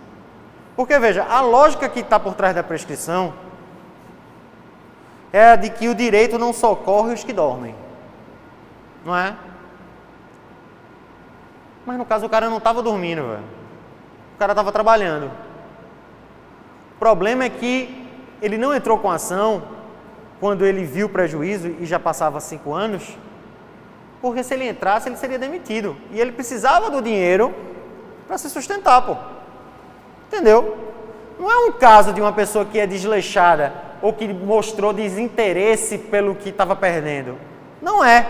Porque veja, a lógica que está por trás da prescrição é a de que o direito não socorre os que dormem. Não é? Mas no caso o cara não estava dormindo, velho. O cara estava trabalhando. O problema é que ele não entrou com ação quando ele viu o prejuízo e já passava cinco anos, porque se ele entrasse ele seria demitido. E ele precisava do dinheiro para se sustentar, pô. Entendeu? Não é um caso de uma pessoa que é desleixada ou que mostrou desinteresse pelo que estava perdendo. Não é.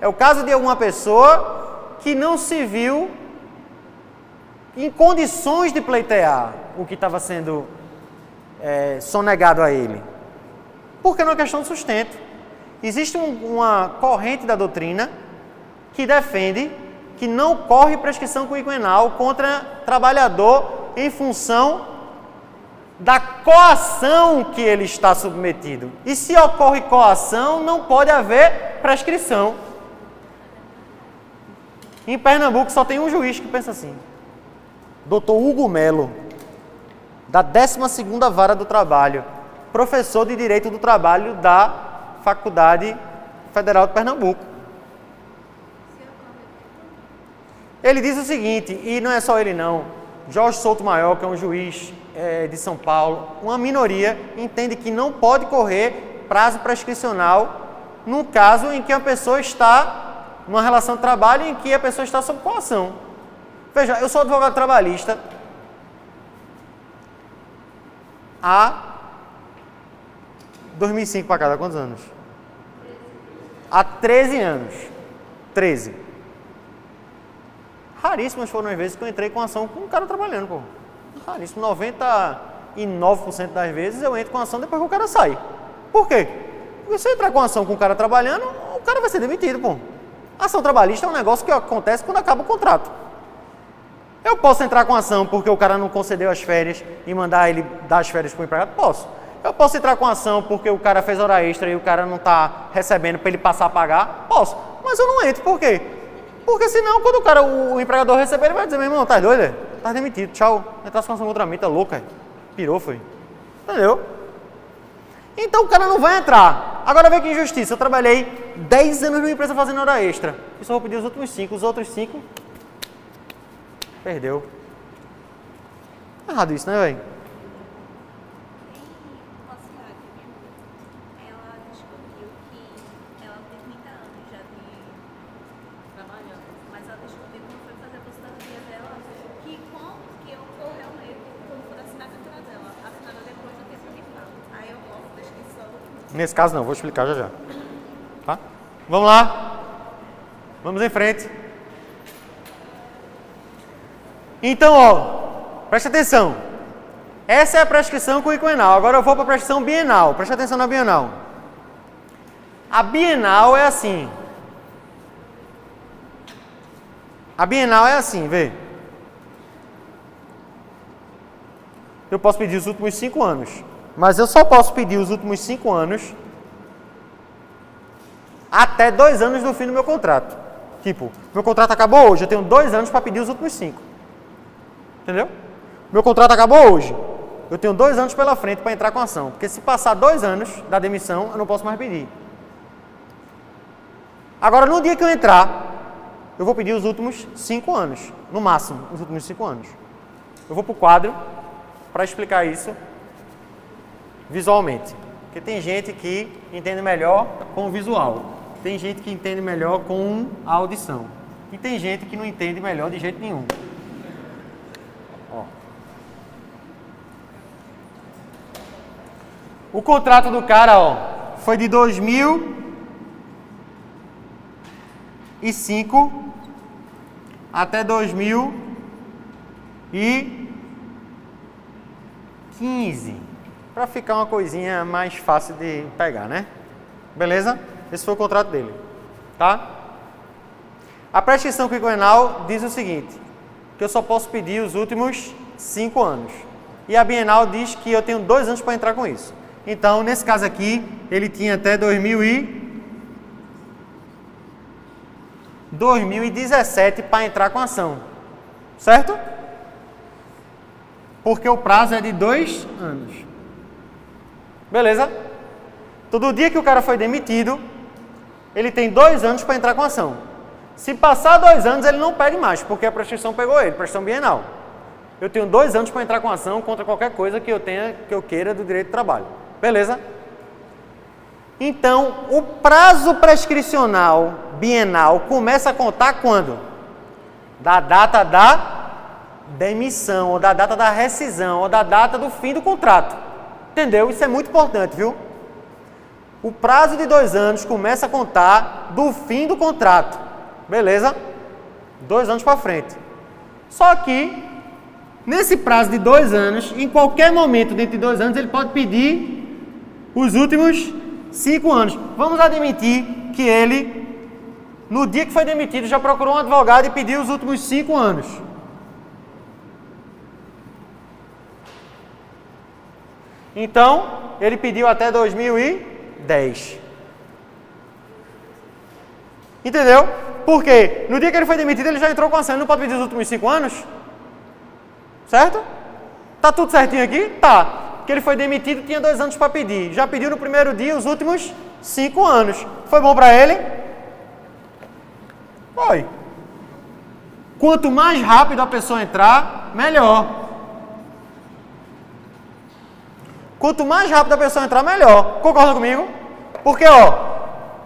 É o caso de alguma pessoa que não se viu em condições de pleitear o que estava sendo é, sonegado a ele. Porque não é questão de sustento. Existe um, uma corrente da doutrina que defende que não corre prescrição quinquenal contra trabalhador em função da coação que ele está submetido. E se ocorre coação, não pode haver prescrição. Em Pernambuco só tem um juiz que pensa assim. Doutor Hugo Melo, da 12ª Vara do Trabalho, professor de Direito do Trabalho da Faculdade Federal de Pernambuco. Ele diz o seguinte, e não é só ele não, Jorge Souto Maior, que é um juiz é, de São Paulo, uma minoria entende que não pode correr prazo prescricional no caso em que a pessoa está numa relação de trabalho em que a pessoa está sob coação. Veja, eu sou advogado trabalhista há 2005 para cada quantos anos? Há 13 anos. 13. Raríssimas foram as vezes que eu entrei com ação com um cara trabalhando, pô. Raríssimo. 99% das vezes eu entro com ação depois que o cara sai. Por quê? Porque se eu entrar com ação com o cara trabalhando, o cara vai ser demitido, pô. Ação trabalhista é um negócio que acontece quando acaba o contrato. Eu posso entrar com ação porque o cara não concedeu as férias e mandar ele dar as férias para o empregado? Posso. Eu posso entrar com ação porque o cara fez hora extra e o cara não está recebendo para ele passar a pagar? Posso. Mas eu não entro, por quê? Porque senão, quando o cara, o, empregador receber, ele vai dizer, meu irmão, tá doido? Tá demitido, tchau. Entrasse com ação contra mim, tá louca. Pirou, foi. Entendeu? Então o cara não vai entrar. Agora vê que injustiça. Eu trabalhei 10 anos numa empresa fazendo hora extra. E só vou pedir os últimos 5. Os outros 5, perdeu. Errado isso, né, velho? Nesse caso não, vou explicar já já. Tá? Vamos lá. Vamos em frente. Então, ó, preste atenção. Essa é a prescrição quinquenal. Agora eu vou para a prescrição bienal. Preste atenção na bienal. A bienal é assim. A bienal é assim, vê. Eu posso pedir os últimos cinco anos. Mas eu só posso pedir os últimos cinco anos até dois anos do fim do meu contrato. Tipo, meu contrato acabou hoje, eu tenho dois anos para pedir os últimos cinco. Entendeu? Meu contrato acabou hoje. Eu tenho dois anos pela frente para entrar com ação. Porque se passar dois anos da demissão, eu não posso mais pedir. Agora, no dia que eu entrar, eu vou pedir os últimos cinco anos. No máximo, os últimos cinco anos. Eu vou para o quadro para explicar isso visualmente. Porque tem gente que entende melhor com o visual, tem gente que entende melhor com a audição, e tem gente que não entende melhor de jeito nenhum. Ó. O contrato do cara, ó, foi de 2005 até 2015 para ficar uma coisinha mais fácil de pegar, né? Beleza? Esse foi o contrato dele, tá? A prescrição quinquenal diz o seguinte, que eu só posso pedir os últimos cinco anos. E a Bienal diz que eu tenho dois anos para entrar com isso. Então, nesse caso aqui, ele tinha até 2000 e... 2017 para entrar com a ação. Certo? Porque o prazo é de dois anos. Beleza? Todo dia que o cara foi demitido, ele tem dois anos para entrar com ação. Se passar dois anos, ele não pede mais, porque a prescrição pegou ele, prescrição bienal. Eu tenho dois anos para entrar com ação contra qualquer coisa que eu tenha, que eu queira do direito do trabalho. Beleza? Então, o prazo prescricional bienal começa a contar quando? Da data da demissão, ou da data da rescisão, ou da data do fim do contrato. Entendeu? Isso é muito importante, viu? O prazo de dois anos começa a contar do fim do contrato. Beleza? Dois anos para frente. Só que, nesse prazo de dois anos, em qualquer momento dentro de dois anos, ele pode pedir os últimos cinco anos. Vamos admitir que ele, no dia que foi demitido, já procurou um advogado e pediu os últimos cinco anos. Então, ele pediu até 2010. Entendeu? Porque no dia que ele foi demitido, ele já entrou com a ação. Não pode pedir os últimos cinco anos? Certo? Tá tudo certinho aqui? Tá. Que ele foi demitido, tinha dois anos para pedir. Já pediu no primeiro dia os últimos cinco anos. Foi bom para ele? Foi. Quanto mais rápido a pessoa entrar, melhor. Quanto mais rápido a pessoa entrar, melhor. Concorda comigo? Porque, ó,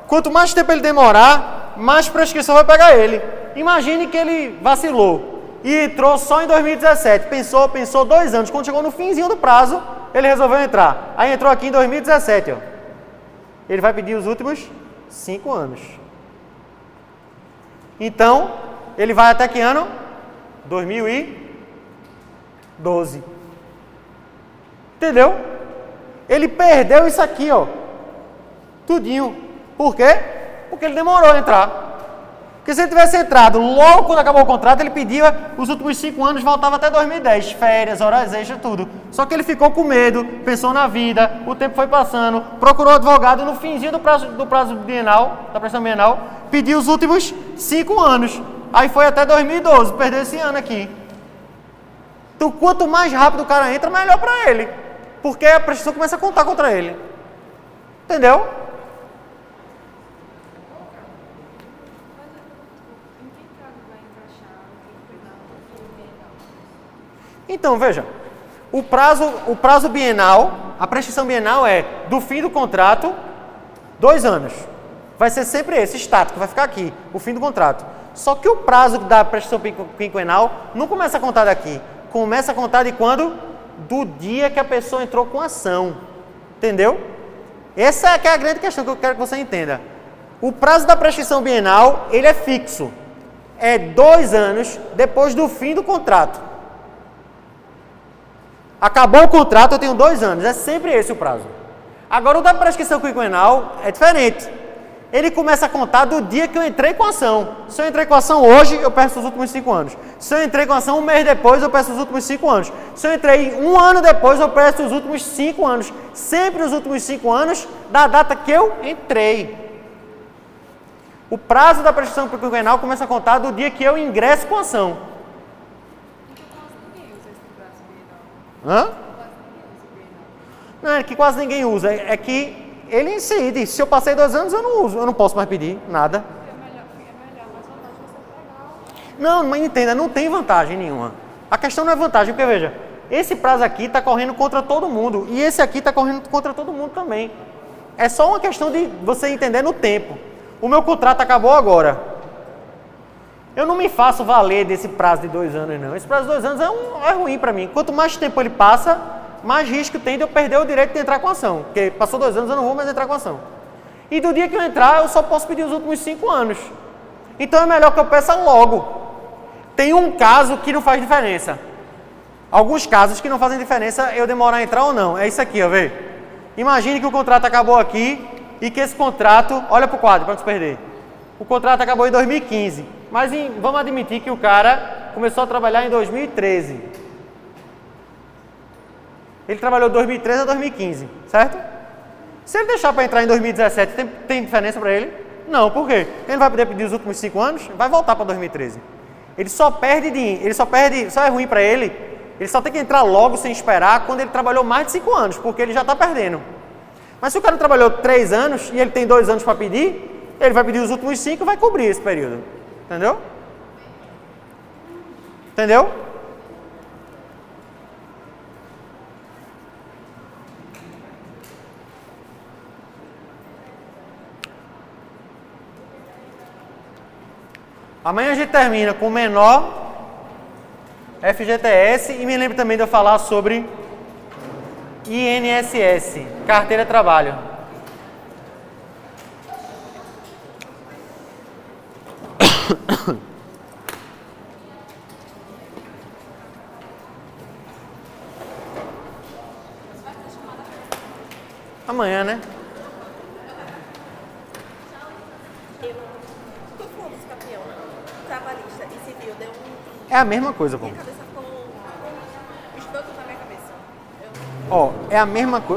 quanto mais tempo ele demorar, mais prescrição vai pegar ele. Imagine que ele vacilou e entrou só em 2017. Pensou, pensou dois anos. Quando chegou no finzinho do prazo, ele resolveu entrar. Aí entrou aqui em 2017, ó. Ele vai pedir os últimos cinco anos. Então, ele vai até que ano? 2012. Entendeu? Ele perdeu isso aqui, ó. Tudinho. Por quê? Porque ele demorou a entrar. Porque se ele tivesse entrado logo quando acabou o contrato, ele pedia os últimos cinco anos, voltava até 2010, férias, horas extras, tudo. Só que ele ficou com medo, pensou na vida, o tempo foi passando, procurou advogado no finzinho do prazo, do prazo bienal, da pressão bienal, pediu os últimos cinco anos. Aí foi até 2012, perdeu esse ano aqui. Então, quanto mais rápido o cara entra, melhor para ele. Porque a prestação começa a contar contra ele. Entendeu? Então, veja, o prazo, o prazo bienal, a prestação bienal é do fim do contrato, dois anos. Vai ser sempre esse, estático, vai ficar aqui, o fim do contrato. Só que o prazo da prestação quinquenal não começa a contar daqui. Começa a contar de quando? Do dia que a pessoa entrou com ação. Entendeu? Essa é, é a grande questão que eu quero que você entenda. O prazo da prestação bienal, ele é fixo. É dois anos depois do fim do contrato. Acabou o contrato, eu tenho dois anos. É sempre esse o prazo. Agora, o da prescrição quinquenal é diferente. Ele começa a contar do dia que eu entrei com a ação. Se eu entrei com a ação hoje, eu peço os últimos cinco anos. Se eu entrei com a ação um mês depois, eu peço os últimos cinco anos. Se eu entrei um ano depois, eu peço os últimos cinco anos. Sempre os últimos cinco anos da data que eu entrei. O prazo da prescrição quinquenal começa a contar do dia que eu ingresso com a ação. Hã? Não, é que quase ninguém usa. É que ele incide. Se eu passei dois anos, eu não uso. Eu não posso mais pedir nada. Não, mas entenda, não tem vantagem nenhuma. A questão não é vantagem, porque veja, esse prazo aqui está correndo contra todo mundo e esse aqui está correndo contra todo mundo também. É só uma questão de você entender no tempo. O meu contrato acabou agora. Eu não me faço valer desse prazo de dois anos, não. Esse prazo de dois anos é, um, é ruim para mim. Quanto mais tempo ele passa, mais risco tem de eu perder o direito de entrar com ação. Porque passou dois anos, eu não vou mais entrar com ação. E do dia que eu entrar, eu só posso pedir os últimos cinco anos. Então é melhor que eu peça logo. Tem um caso que não faz diferença. Alguns casos que não fazem diferença eu demorar a entrar ou não. É isso aqui, ó, vê. Imagine que o contrato acabou aqui e que esse contrato, olha para o quadro para não se perder. O contrato acabou em 2015. Mas em, vamos admitir que o cara começou a trabalhar em 2013. Ele trabalhou de 2013 a 2015, certo? Se ele deixar para entrar em 2017, tem, tem diferença para ele? Não, por quê? Ele vai poder pedir os últimos cinco anos, vai voltar para 2013. Ele só perde de, ele só perde, só é ruim para ele. Ele só tem que entrar logo sem esperar quando ele trabalhou mais de cinco anos, porque ele já está perdendo. Mas se o cara trabalhou três anos e ele tem dois anos para pedir, ele vai pedir os últimos cinco e vai cobrir esse período. Entendeu? Entendeu? Amanhã a gente termina com menor FGTS e me lembro também de eu falar sobre INSS, Carteira de Trabalho. Amanhã, né? É a mesma coisa, pô. Ó, é a mesma coisa.